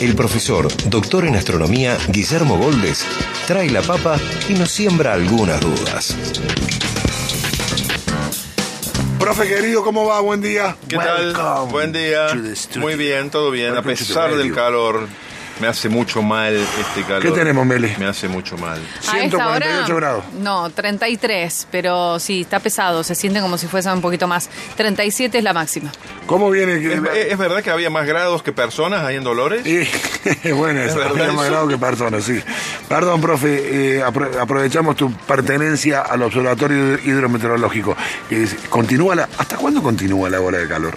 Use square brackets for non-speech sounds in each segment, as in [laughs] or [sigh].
el profesor, doctor en astronomía, Guillermo Goldes, trae la papa y nos siembra algunas dudas. Profe querido, ¿cómo va? Buen día. ¿Qué tal? Buen día. Muy bien, todo bien. A pesar del calor, me hace mucho mal este calor. ¿Qué tenemos, Meli? Me hace mucho mal. A esta 148 hora, grados. No, 33, pero sí, está pesado, se siente como si fuese un poquito más. 37 es la máxima. ¿Cómo viene? ¿Es, es verdad que había más grados que personas ahí en Dolores? Y, [laughs] bueno, ¿Es verdad había más eso? grado que personas, sí. Perdón, profe, eh, apro- aprovechamos tu pertenencia al Observatorio Hidrometeorológico. Eh, ¿Continúa la, ¿Hasta cuándo continúa la ola de calor?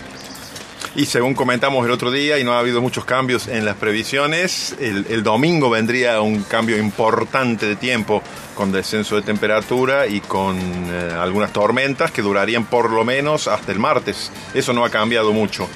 Y según comentamos el otro día, y no ha habido muchos cambios en las previsiones, el, el domingo vendría un cambio importante de tiempo con descenso de temperatura y con eh, algunas tormentas que durarían por lo menos hasta el martes. Eso no ha cambiado mucho.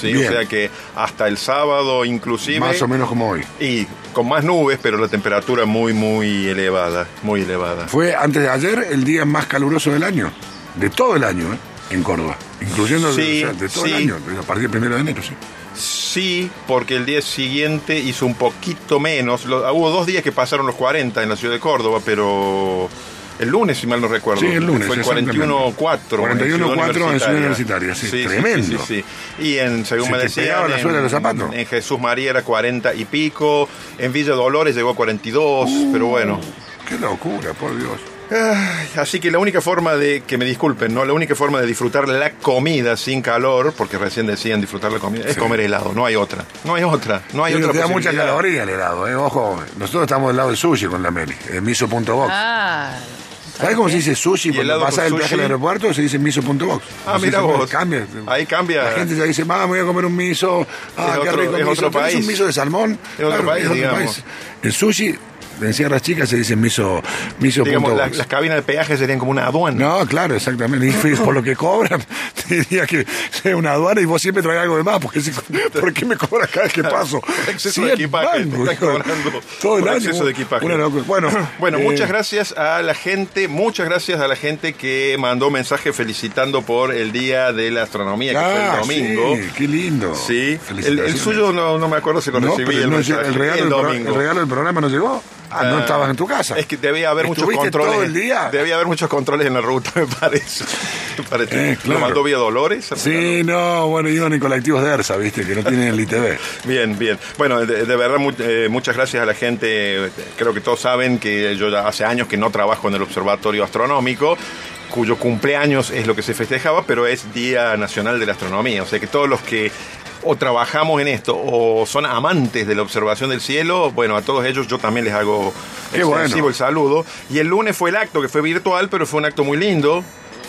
¿sí? O sea que hasta el sábado inclusive... Más o menos como hoy. Y con más nubes, pero la temperatura muy, muy elevada, muy elevada. Fue antes de ayer el día más caluroso del año, de todo el año, ¿eh? En Córdoba. Incluyendo Sí, o sea, de todo sí. el año, a partir del primero de enero, sí. Sí, porque el día siguiente hizo un poquito menos. Lo- hubo dos días que pasaron los 40 en la ciudad de Córdoba, pero el lunes, si mal no recuerdo. Sí, el lunes, Fue el exactamente. 41-4. en 41-4 en Ciudad Universitaria, sí, tremendo. Sí, sí, sí. Y en, según Se me decían, pegaba la en- suela de los zapatos. En Jesús María era 40 y pico. En Villa Dolores llegó a 42, pero bueno. Qué locura, por Dios. Así que la única forma de, que me disculpen, ¿no? La única forma de disfrutar la comida sin calor, porque recién decían disfrutar la comida, es Sí. comer helado. No hay otra. No hay otra. No hay Pero otra te da mucha caloría el helado, ¿eh? Ojo, nosotros estamos del lado del sushi con la Meli, eh, miso.box. Ah. ¿Sabes cómo se dice sushi ¿Y cuando pasa el viaje al aeropuerto? Se dice miso.box. Ah, mira vos. Cambia. Ahí cambia. La gente ya dice, mamá, me voy a comer un miso. Ah, Es qué otro- rico es miso. otro ¿Tenés país. un miso de salmón? Es otro país, digamos. El sushi, en sierras chicas se dice miso, miso.box. Digamos, las, las cabinas de peaje serían como una aduana. No, claro, exactamente. Y por lo que cobran, [laughs] te diría que es una aduana y vos siempre traes algo de más. Porque si- ¿Por qué me cobras cada vez que paso? Por [laughs] exceso de equipaje, te están hijo. cobrando Todo el por año. exceso de equipaje. Una. Bueno, [clears throat] Bueno, eh, muchas gracias a la gente, muchas gracias a la gente que mandó mensaje felicitando por el Día de la Astronomía, que fue Ah, el domingo. sí, qué lindo. Sí, el, suyo no, no me acuerdo si lo No, recibí el, no, mensaje. el, regalo el domingo. el regalo del programa no llegó. Ah, no estabas en tu casa. Es que debía haber muchos ¿Estuviste controles. todo el día? Debía haber muchos controles en la ruta, [laughs] me parece. Me parece. Eh, claro. ¿Lo mandó vía Dolores? Sí, no, bueno, iban en colectivos de ERSA, viste, que no tienen el ITV. [laughs] Bien, bien. Bueno, de, de verdad, mu- eh, muchas gracias a la gente. Creo que todos saben que yo ya hace años que no trabajo en el Observatorio Astronómico cuyo cumpleaños es lo que se festejaba, pero es Día Nacional de la Astronomía. O sea que todos los que o trabajamos en esto o son amantes de la observación del cielo, bueno, a todos ellos yo también les hago bueno. el saludo. Y el lunes fue el acto, que fue virtual, pero fue un acto muy lindo.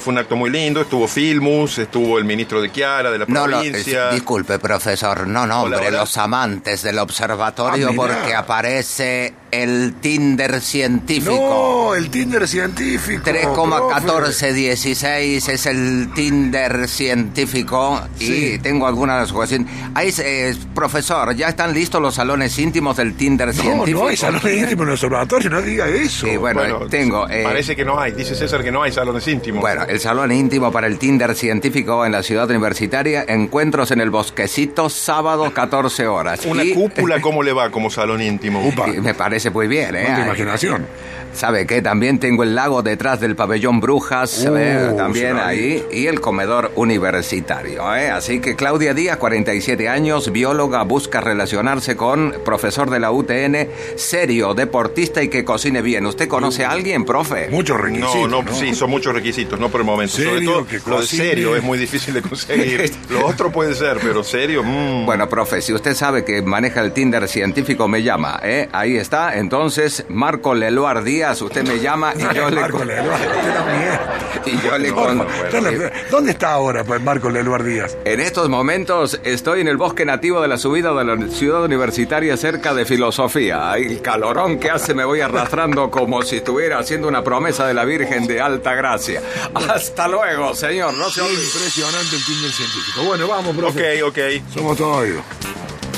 Fue un acto muy lindo, estuvo Filmus, estuvo el ministro de Chiara, de la No, provincia. es- disculpe, profesor, no nombre Hola, hola. los amantes del observatorio Ah, porque aparece el Tinder científico. No, el Tinder científico. profe. 3,1416 es el Tinder científico y tengo algunas cuestiones. Ahí, eh, profesor, ¿ya están listos los salones íntimos del Tinder No, científico? no hay salones [laughs] íntimos en el observatorio, no diga eso. Sí, bueno, tengo... eh, Parece que no hay, dice César que no hay salones íntimos. Bueno, el salón íntimo para el Tinder científico en la ciudad universitaria, encuentros en el bosquecito, sábado 14 horas. Una Y- cúpula, [laughs] ¿cómo le va como salón íntimo? Y me parece muy bien, ¿eh? Ay, imaginación. ¿Sabe qué? También tengo el lago detrás del pabellón Brujas, Uh, ¿eh? también ahí, y el comedor universitario, ¿eh? Así que Claudia Díaz, 47 años, bióloga, busca relacionarse con profesor de la UTN, serio, deportista y que cocine bien. ¿Usted conoce a alguien, profe? Muchos No, requisitos. no, sí, son muchos requisitos. No por el momento. Sobre todo Que lo de serio es muy difícil de conseguir. [laughs] lo otro puede ser, pero serio. mm. Bueno, profe, si usted sabe que maneja el Tinder científico, me llama, ¿eh? Ahí está. Entonces, Marco Leluar Díaz, usted me llama y yo [laughs] le... Marco Leluar, usted también. [laughs] Y yo le... ¿Dónde, con- dónde- dónde está ahora pues, Marco Leluar Díaz? En estos momentos estoy en el bosque nativo de la subida de la ciudad universitaria cerca de filosofía. Ay, El calorón que hace me voy arrastrando como si estuviera haciendo una promesa de la Virgen de Alta Gracia. Hasta luego, señor. No se olvide. Impresionante el Tinder científico. Bueno, vamos, profe. Ok, ok. Somos todos oídos.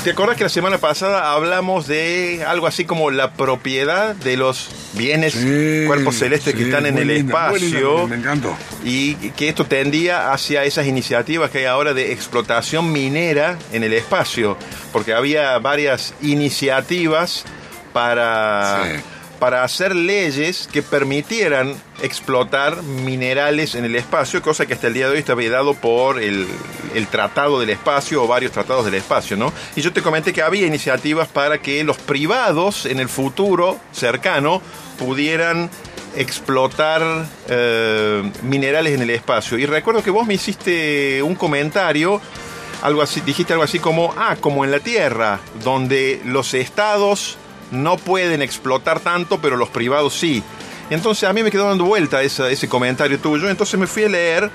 ¿Te acuerdas que la semana pasada hablamos de algo así como la propiedad de los bienes, Sí, cuerpos celestes que están en el linda, muy linda, espacio? me encantó. Y que esto tendía hacia esas iniciativas que hay ahora de explotación minera en el espacio, porque había varias iniciativas para, Sí. Para hacer leyes que permitieran explotar minerales en el espacio, cosa que hasta el día de hoy está vedado por el, Tratado del Espacio o varios tratados del espacio, ¿no? Y yo te comenté que había iniciativas para que los privados en el futuro cercano pudieran explotar eh, minerales en el espacio. Y recuerdo que vos me hiciste un comentario, algo así, dijiste algo así como, ah, como en la Tierra, donde los estados no pueden explotar tanto, pero los privados sí. Entonces a mí me quedó dando vuelta esa- ese comentario tuyo, entonces me fui a leer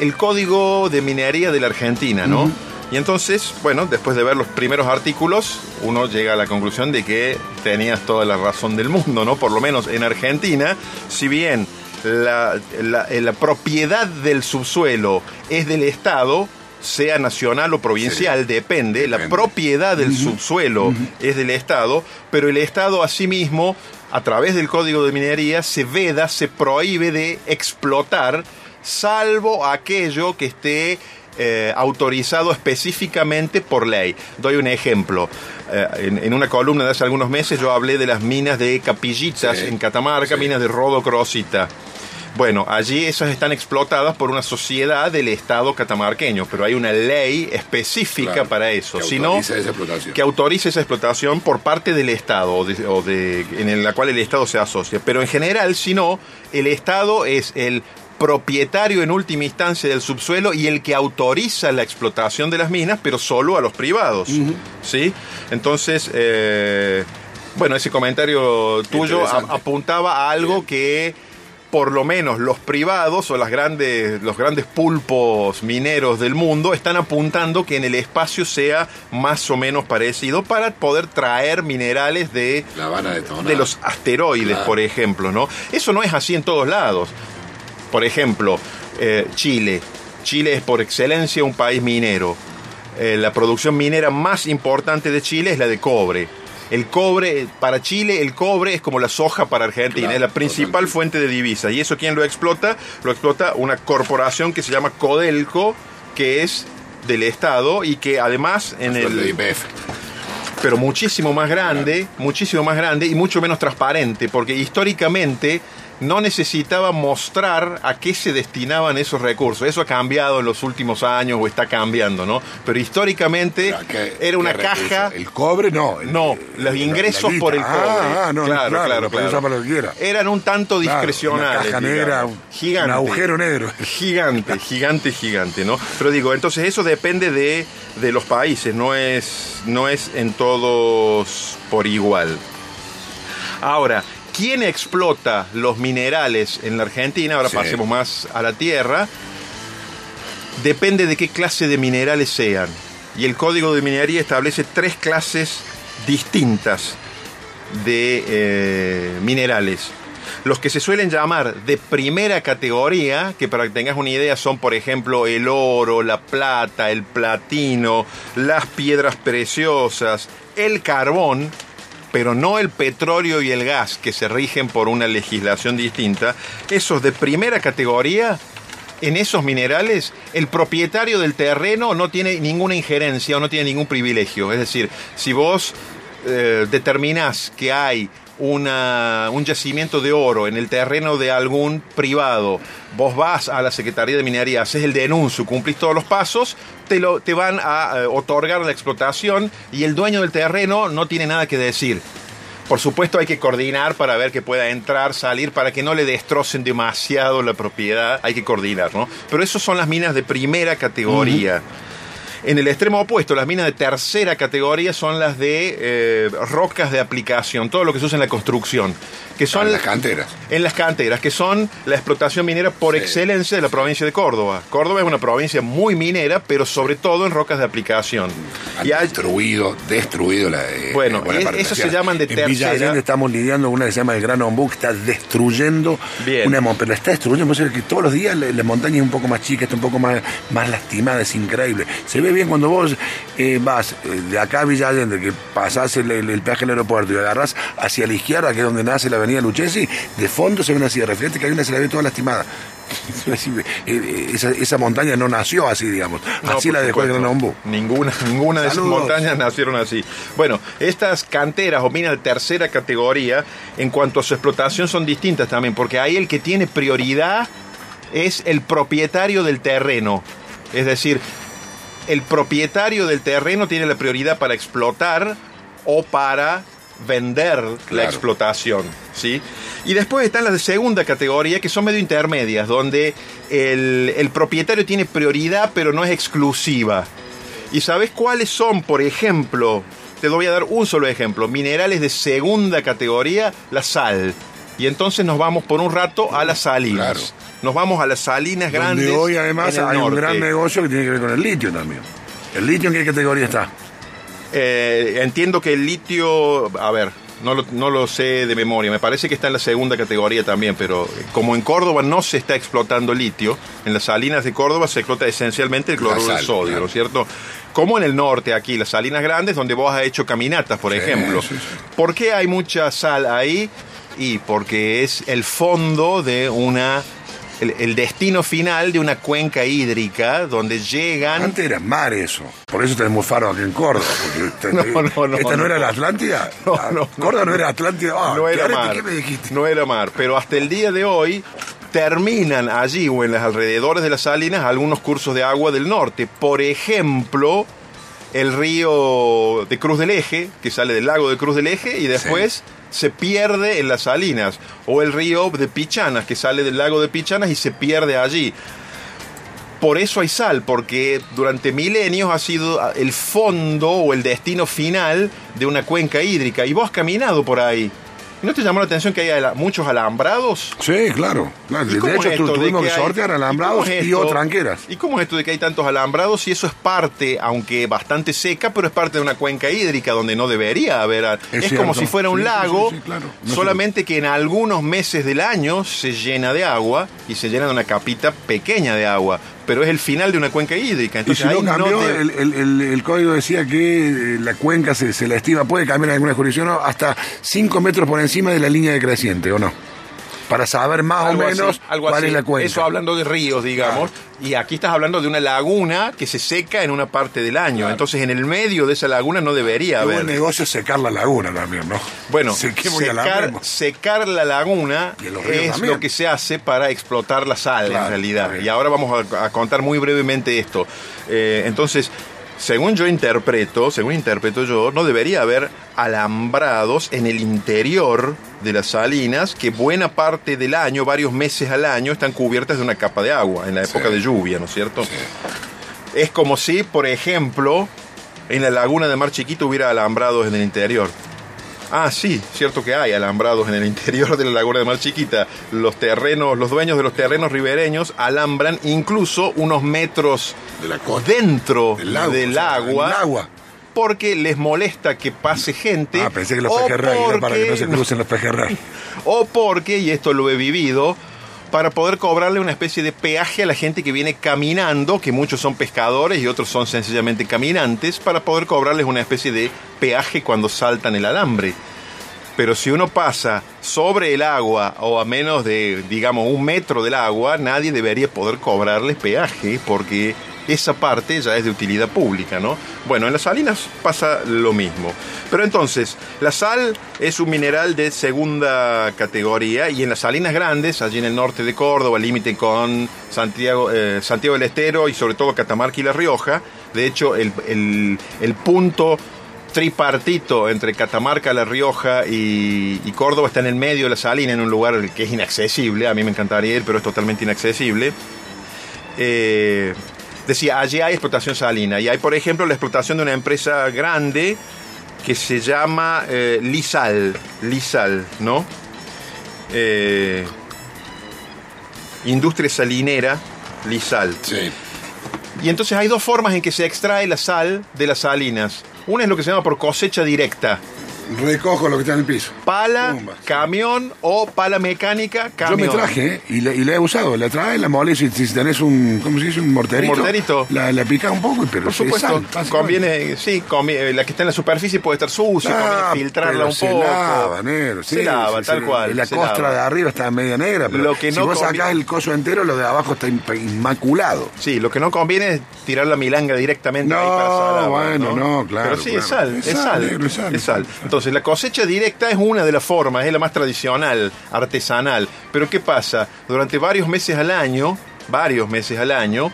el código de minería de la Argentina, ¿no? Y entonces, bueno, después de ver los primeros artículos, uno llega a la conclusión de que tenías toda la razón del mundo, ¿no? Por lo menos en Argentina, si bien la, la- la propiedad del subsuelo es del Estado, sea nacional o provincial, depende, la propiedad del subsuelo es del Estado, pero el Estado asimismo, a través del Código de Minería, se veda, se prohíbe de explotar, salvo aquello que esté eh, autorizado específicamente por ley. Doy un ejemplo. Eh, en, en una columna de hace algunos meses yo hablé de las minas de Capillitas Sí, en Catamarca, sí. minas de Rodo Crosita. Bueno, allí esas están explotadas por una sociedad del Estado catamarqueño, pero hay una ley específica Claro, para eso. que Si no, autoriza esa explotación. que autorice esa explotación por parte del Estado o, de- o de- en la cual el Estado se asocia. Pero en general, si no, el Estado es el propietario en última instancia del subsuelo y el que autoriza la explotación de las minas, pero solo a los privados. ¿Sí? Entonces, eh, bueno, ese comentario tuyo apuntaba a algo que por lo menos los privados o las grandes, los grandes pulpos mineros del mundo están apuntando que en el espacio sea más o menos parecido para poder traer minerales de, La los asteroides, Claro. por ejemplo, ¿no? Eso no es así en todos lados. Por ejemplo, eh, Chile. Chile es por excelencia un país minero. Eh, la producción minera más importante de Chile es la de cobre. El cobre, para Chile, el cobre es como la soja para Argentina, Claro, es la principal totalmente. fuente de divisas. ¿Y eso quién lo explota? Lo explota una corporación que se llama Codelco, que es del Estado y que además en el IPF. pero muchísimo más grande, muchísimo más grande y mucho menos transparente, porque históricamente no necesitaba mostrar a qué se destinaban esos recursos. Eso ha cambiado en los últimos años o está cambiando, ¿no? Pero históricamente Ah, ¿qué- era una caja... El cobre no. el- No, los ingresos por el guita. cobre. Ah, ah, no, claro, claro, claro. Eran un tanto discrecionales. una caja negra, un- gigante. un agujero negro. [laughs] Gigante, gigante, gigante, ¿no? Pero digo, entonces eso depende de, de los países, no es, no es en todos por igual. Ahora, ¿quién explota los minerales en la Argentina? Ahora Sí. pasemos más a la tierra. Depende de qué clase de minerales sean. Y el Código de Minería establece tres clases distintas de eh, minerales. Los que se suelen llamar de primera categoría, que para que tengas una idea son por ejemplo el oro, la plata, el platino, las piedras preciosas, el carbón, pero no el petróleo y el gas que se rigen por una legislación distinta, esos de primera categoría, en esos minerales, el propietario del terreno no tiene ninguna injerencia o no tiene ningún privilegio. Es decir, si vos eh, determinás que hay una- un yacimiento de oro en el terreno de algún privado, vos vas a la Secretaría de Minería, haces el denuncio, cumplís todos los pasos, te, lo, te van a eh, otorgar la explotación y el dueño del terreno no tiene nada que decir. Por supuesto hay que coordinar para ver que pueda entrar, salir, para que no le destrocen demasiado la propiedad. Hay que coordinar, ¿no? Pero eso son las minas de primera categoría. En el extremo opuesto, las minas de tercera categoría son las de eh, rocas de aplicación, todo lo que se usa en la construcción. Que son En las canteras. En las canteras, que son la explotación minera por Sí. excelencia de la provincia de Córdoba. Córdoba es una provincia muy minera, pero sobre todo en rocas de aplicación. Han Y hay- destruido, destruido la. eh, Bueno, es- parte de eso se llaman de En Villa tercera. Allende estamos lidiando con una que se llama el Gran Ombú, que está destruyendo Bien. una montaña. Pero la está destruyendo, que todos los días la, la montaña es un poco más chica, está un poco más, más lastimada, es increíble. Se ve bien cuando vos eh, vas eh, de acá a Villa Allende, que pasás el, el, el peaje del aeropuerto y agarrás hacia la izquierda, que es donde nace la avenida Lucchesi, de fondo se ve una silla de referente que hay una se la ve toda lastimada. [laughs] Decir, eh, Esa, esa montaña no nació así, digamos. No, así la dejó el. Gran Ombú. Ninguna, [laughs] ninguna de esas montañas nacieron así. Bueno, estas canteras o minas de tercera categoría, en cuanto a su explotación, son distintas también, porque ahí el que tiene prioridad es el propietario del terreno. Es decir, el propietario del terreno tiene la prioridad para explotar o para vender la explotación, ¿sí? Y después están las de segunda categoría, que son medio intermedias, donde el, el propietario tiene prioridad, pero no es exclusiva. ¿Y sabes cuáles son, por ejemplo? Te voy a dar un solo ejemplo. Minerales de segunda categoría, la sal. Y entonces nos vamos por un rato a las salinas. Claro. Nos vamos a las salinas grandes. Donde hoy además hay un gran negocio que tiene que ver con el litio también. ¿El litio en qué categoría está? Eh, entiendo que el litio, a ver, no lo, no lo sé de memoria, me parece que está en la segunda categoría también, pero eh, como en Córdoba no se está explotando litio, en las salinas de Córdoba se explota esencialmente el cloruro La de sal, sodio, claro. ¿no es cierto? Como en el norte, aquí, las salinas grandes, donde vos has hecho caminatas, por Sí, ejemplo. sí, sí. ¿Por qué hay mucha sal ahí? Y porque es el fondo de una... El, el destino final de una cuenca hídrica donde llegan... Antes era mar eso. Por eso tenemos faro aquí en Córdoba. porque No, [laughs] no, no, ¿Esta no, era la Atlántida? [laughs] No, Ah, no, Córdoba no era Atlántida. Ah, no ¿qué era mar. ¿Qué me dijiste? No era mar. Pero hasta el día de hoy terminan allí o en los alrededores de las salinas algunos cursos de agua del norte. Por ejemplo, el río de Cruz del Eje, que sale del lago de Cruz del Eje y después se pierde en las salinas. O el río de Pichanas, que sale del lago de Pichanas y se pierde allí. Por eso hay sal, porque durante milenios ha sido el fondo o el destino final de una cuenca hídrica. Y vos has caminado por ahí. ¿Y ¿No te llamó la atención que hay ala- muchos alambrados? Sí, claro. claro. ¿Y De hecho, es de tuvimos que hay- sortear ¿y alambrados es y o tranqueras. ¿Y cómo es esto de que hay tantos alambrados? Y eso es parte, aunque bastante seca, pero es parte de una cuenca hídrica donde no debería haber. Es, cierto. como si fuera un sí, lago, sí, sí, claro. No solamente que en algunos meses del año se llena de agua y se llena de una capita pequeña de agua. Pero es el final de una cuenca hídrica. Y Entonces si no cambió, te- el, el- el- el código decía que eh, la cuenca se, se la estima, puede cambiar en alguna jurisdicción ¿no? hasta 5 metros por encima de la línea de creciente, ¿o no? Para saber más o así, menos algo cuál así. es la cuenca. Eso hablando de ríos, digamos. Y aquí estás hablando de una laguna que se seca en una parte del año. Entonces, en el medio de esa laguna no debería haber. buen negocio secar la laguna también, ¿no? Bueno, secar, la laguna es también. lo que se hace para explotar la sal, Claro, en realidad. Y ahora vamos a, a contar muy brevemente esto. Eh, entonces, según yo interpreto, según interpreto yo, no debería haber alambrados en el interior de las salinas que buena parte del año, varios meses al año, están cubiertas de una capa de agua en la época Sí. de lluvia, ¿no es cierto? Es como si, por ejemplo, en la laguna de Mar Chiquito hubiera alambrados en el interior. Ah, sí, cierto que hay alambrados en el interior de la laguna de Mar Chiquita. Los terrenos, los dueños de los terrenos ribereños alambran incluso unos metros De la costa. dentro Del lago, del o sea, agua. Porque les molesta que pase gente. Ah, pensé que los o pejerrey era para que no se porque- crucen los pejerrey. [laughs] o porque, y esto lo he vivido, para poder cobrarle una especie de peaje a la gente que viene caminando, que muchos son pescadores y otros son sencillamente caminantes, para poder cobrarles una especie de peaje cuando saltan el alambre. Pero si uno pasa sobre el agua o a menos de, digamos, un metro del agua, nadie debería poder cobrarles peaje porque esa parte ya es de utilidad pública, ¿no? Bueno, en las salinas pasa lo mismo. Pero entonces, la sal es un mineral de segunda categoría y en las salinas grandes, allí en el norte de Córdoba, límite con Santiago, eh, Santiago del Estero y sobre todo Catamarca y La Rioja, de hecho, el punto tripartito entre Catamarca, La Rioja y, y Córdoba está en el medio de la salina, en un lugar que es inaccesible. A mí me encantaría ir, pero es totalmente inaccesible. Eh, decía, allí hay explotación salina y hay, por ejemplo, la explotación de una empresa grande que se llama eh, Lisal, Lisal, ¿no? Eh, industria salinera, Lisal. Sí. Y entonces hay dos formas en que se extrae la sal de las salinas. Una es lo que se llama por cosecha directa. Recojo lo que está en el piso. Pala, Pumba, camión o pala mecánica, Yo camión. me traje ¿eh? y la, y la he usado. La trae, la molé. Si, si tenés un, ¿cómo se dice? Un morterito. Un morterito. La, la picás un poco, pero Por es supuesto, sal, conviene, sí, convi- eh, la que está en la superficie puede estar sucia, Ah, conviene filtrarla un se poco. lava, negro, sí, se lava, tal sí. cual. La se costra lava. de arriba está media negra, pero Lo que si no vos convi- sacás el coso entero, lo de abajo está in- inmaculado. Sí, lo que no conviene es tirar la milanga directamente ahí No, para sal agua, bueno, no, claro, Pero sí, es sal, Es es sal, sal, negro, es sal, es sal. Entonces, la cosecha directa es una de las formas, es la más tradicional, artesanal. Pero ¿qué pasa? Durante varios meses al año, varios meses al año,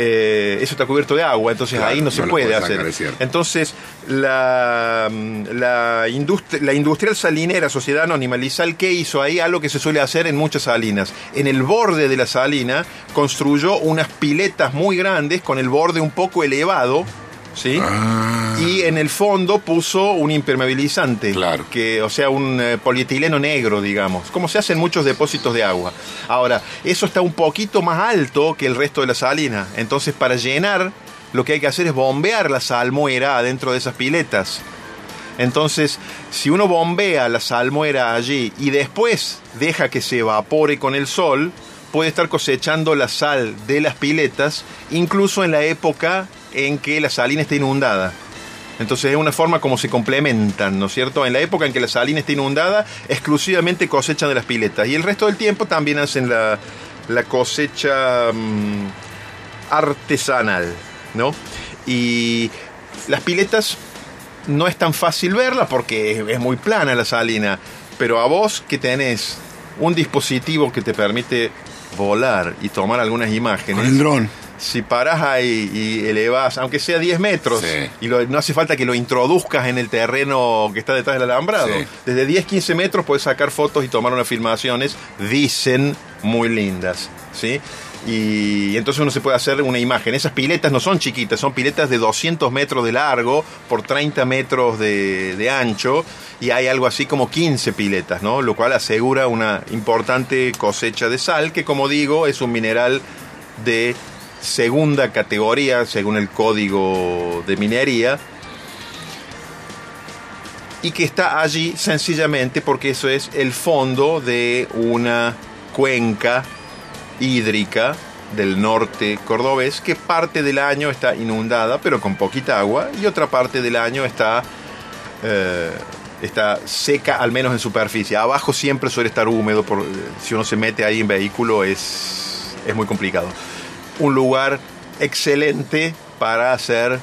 eh, eso está cubierto de agua, entonces Claro, ahí no no se puede hacer. sacar. Entonces, la, la, industria, la industrial salinera Sociedad Anónima Lizal, ¿qué hizo ahí? Algo que se suele hacer en muchas salinas. En el borde de la salina construyó unas piletas muy grandes con el borde un poco elevado. ¿Sí? Ah. Y en el fondo puso un impermeabilizante, Claro. que, o sea, un eh, polietileno negro, digamos, como se hace en muchos depósitos de agua. Ahora, eso está un poquito más alto que el resto de la salina, entonces para llenar lo que hay que hacer es bombear la salmuera adentro de esas piletas. Entonces, si uno bombea la salmuera allí y después deja que se evapore con el sol, puede estar cosechando la sal de las piletas, incluso en la época en que la salina está inundada. Entonces es una forma como se complementan, ¿no es cierto? En la época en que la salina está inundada, exclusivamente cosechan de las piletas. Y el resto del tiempo también hacen la, cosecha mm, artesanal, ¿no? Y las piletas no es tan fácil verla porque es muy plana la salina, pero a vos que tenés un dispositivo que te permite volar y tomar algunas imágenes, Con el dron. Si parás ahí y elevás, aunque sea 10 metros, Sí. y lo- no hace falta que lo introduzcas en el terreno que está detrás del alambrado, Sí. desde 10, 15 metros puedes sacar fotos y tomar unas filmaciones, dicen muy lindas, ¿sí? Y entonces uno se puede hacer una imagen. Esas piletas no son chiquitas, son piletas de 200 metros de largo por 30 metros de, de ancho y hay algo así como 15 piletas, ¿no? Lo cual asegura una importante cosecha de sal, que como digo es un mineral de segunda categoría según el código de minería y que está allí sencillamente porque eso es el fondo de una cuenca hídrica del norte cordobés que parte del año está inundada pero con poquita agua y otra parte del año está eh, está seca al menos en superficie. Abajo siempre suele estar húmedo por, si uno se mete ahí en vehículo es, es muy complicado un lugar excelente para hacer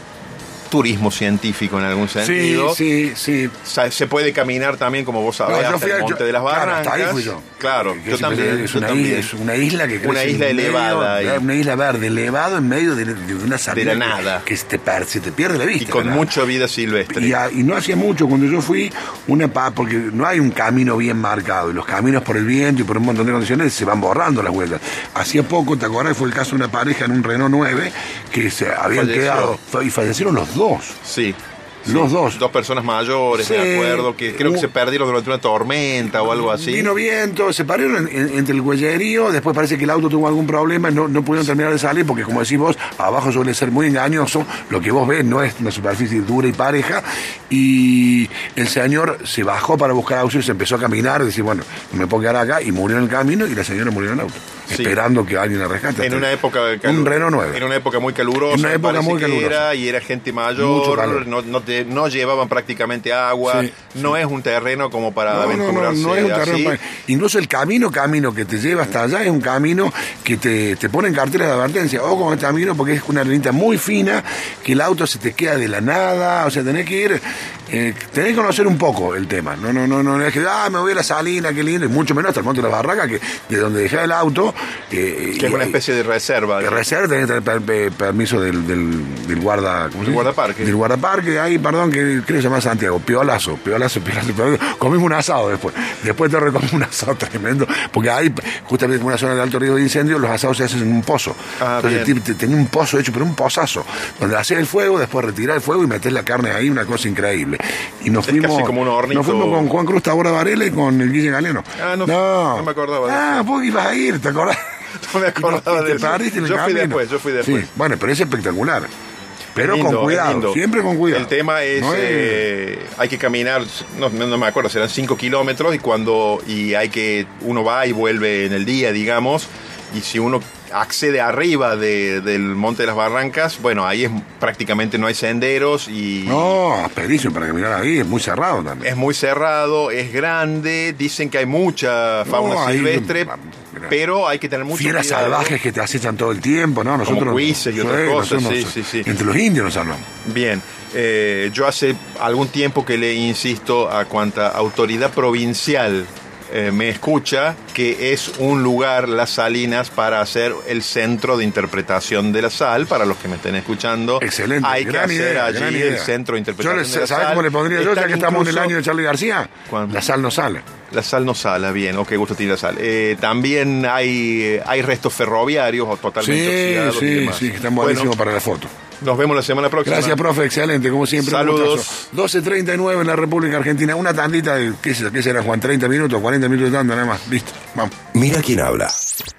turismo científico en algún Sí, sentido sí, sí. Sa- se puede caminar también, como vos sabés, No, yo hasta fui el Monte yo- de las claro, Barrancas. hasta ahí fui yo. Claro, yo también. Es yo una, también. isla, es una isla que crece Una isla en elevada. Una isla verde, elevado en medio de, de una salida. la que- nada. Que, se, te, se te pierde la vista. Y con mucha vida silvestre. Y, a- y no hacía mucho cuando yo fui, una pa, porque no hay un camino bien marcado, y los caminos por el viento y por un montón de condiciones se van borrando las huellas. Hacía poco, ¿te acordás? Fue el caso de una pareja en un Renault 9 que se habían Falleció. quedado y fallecieron los dos. Sí. Los dos. Dos personas mayores, Sí. me acuerdo, que creo que se perdieron durante una tormenta o algo así. Vino viento, se en- en- entre el huellerío, después parece que el auto tuvo algún problema, no, no pudieron terminar de salir, porque como decís vos, abajo suele ser muy engañoso, lo que vos ves no es una superficie dura y pareja, y el señor se bajó para buscar auxilio, se empezó a caminar, decir, bueno, no me puedo quedar acá, y murió en el camino, y la señora murió en el auto, Sí. esperando que alguien la rescate. En una época Un Renault 9. En una época muy calurosa. En una época muy calurosa. Era, y era gente mayor, no, no, te- no llevaban prácticamente agua. Sí, no es un terreno como para No, no, no, aventurarse no es un terreno así. pa- Incluso el camino, camino que te lleva hasta allá es un camino que te, te pone en carteles de advertencia. O con el camino porque es una arenita muy fina, que el auto se te queda de la nada, o sea, tenés que ir eh, tenés que conocer un poco el tema. No, no, no, no es que, ah, me voy a la salina, qué lindo, y mucho menos hasta el monte de la barraca, que de donde dejé el auto. eh, Que es una especie de reserva. que reserva tenés que tener per- per- permiso del, del, del guarda. ¿cómo se dice? guardaparque. Del guardaparque, ahí, perdón, que creo que se llama Santiago. Piolazo, piolazo, piolazo, piolazo. Comimos un asado después. Después te recomí un asado [laughs] tremendo. Porque ahí, justamente en una zona de alto riesgo de incendio, los asados se hacen en un pozo. Ah, Entonces, tenía un pozo hecho, pero un pozazo. Donde hacer el fuego, después retirar el fuego y meter la carne ahí, una cosa increíble. Y nos Es fuimos. casi como un hornito. Nos fuimos con Juan Cruz Tabora Varela y con el Guille Galeno. Ah, no- no me acordaba Ah, vos ibas a ir, ¿te acordás? [laughs] No me acordaba Y te de eso. el Yo fui camino. después, yo fui después. Sí, bueno, pero es espectacular. Pero Lindo, con cuidado, siempre con cuidado. El tema es, No eh, hay que caminar, no, no- no me acuerdo, serán 5 kilómetros y cuando y hay que uno va y vuelve en el día, digamos, y si uno accede arriba de- del Monte de las Barrancas, bueno, ahí es prácticamente no hay senderos y No, asperísimo para caminar ahí, es muy cerrado también. es muy cerrado, es grande, dicen que hay mucha fauna No, silvestre, pero hay que tener mucho Fieras cuidado. salvajes que te acechan todo el tiempo, ¿no? Nosotros. cuises y otras cosas, sí, sí, sí. Entre los indios nos hablamos. Bien, eh, yo hace algún tiempo que le insisto a cuanta autoridad provincial eh, me escucha que es un lugar, Las Salinas, para hacer el centro de interpretación de la sal, para los que me estén escuchando. Excelente. Hay que hacer idea, allí el centro de interpretación Yo le- de la ¿Sabes sal. cómo le pondría yo, ya que estamos en el año de Charlie García? ¿Cuándo? La sal no sale. La sal no sala, bien, ok, gusto tiene la sal. Eh, también hay, eh, hay restos ferroviarios o totalmente Sí, oxidados y sí, demás. sí, que están buenísimos Bueno, para la foto. Nos vemos la semana próxima. Gracias, profe, excelente, como siempre. Saludos. gustazo. 12.39 en la República Argentina. Una tandita de, ¿qué, se- qué será, Juan? 30 minutos, 40 minutos de tanda, nada más. Listo, vamos. Mira quién habla.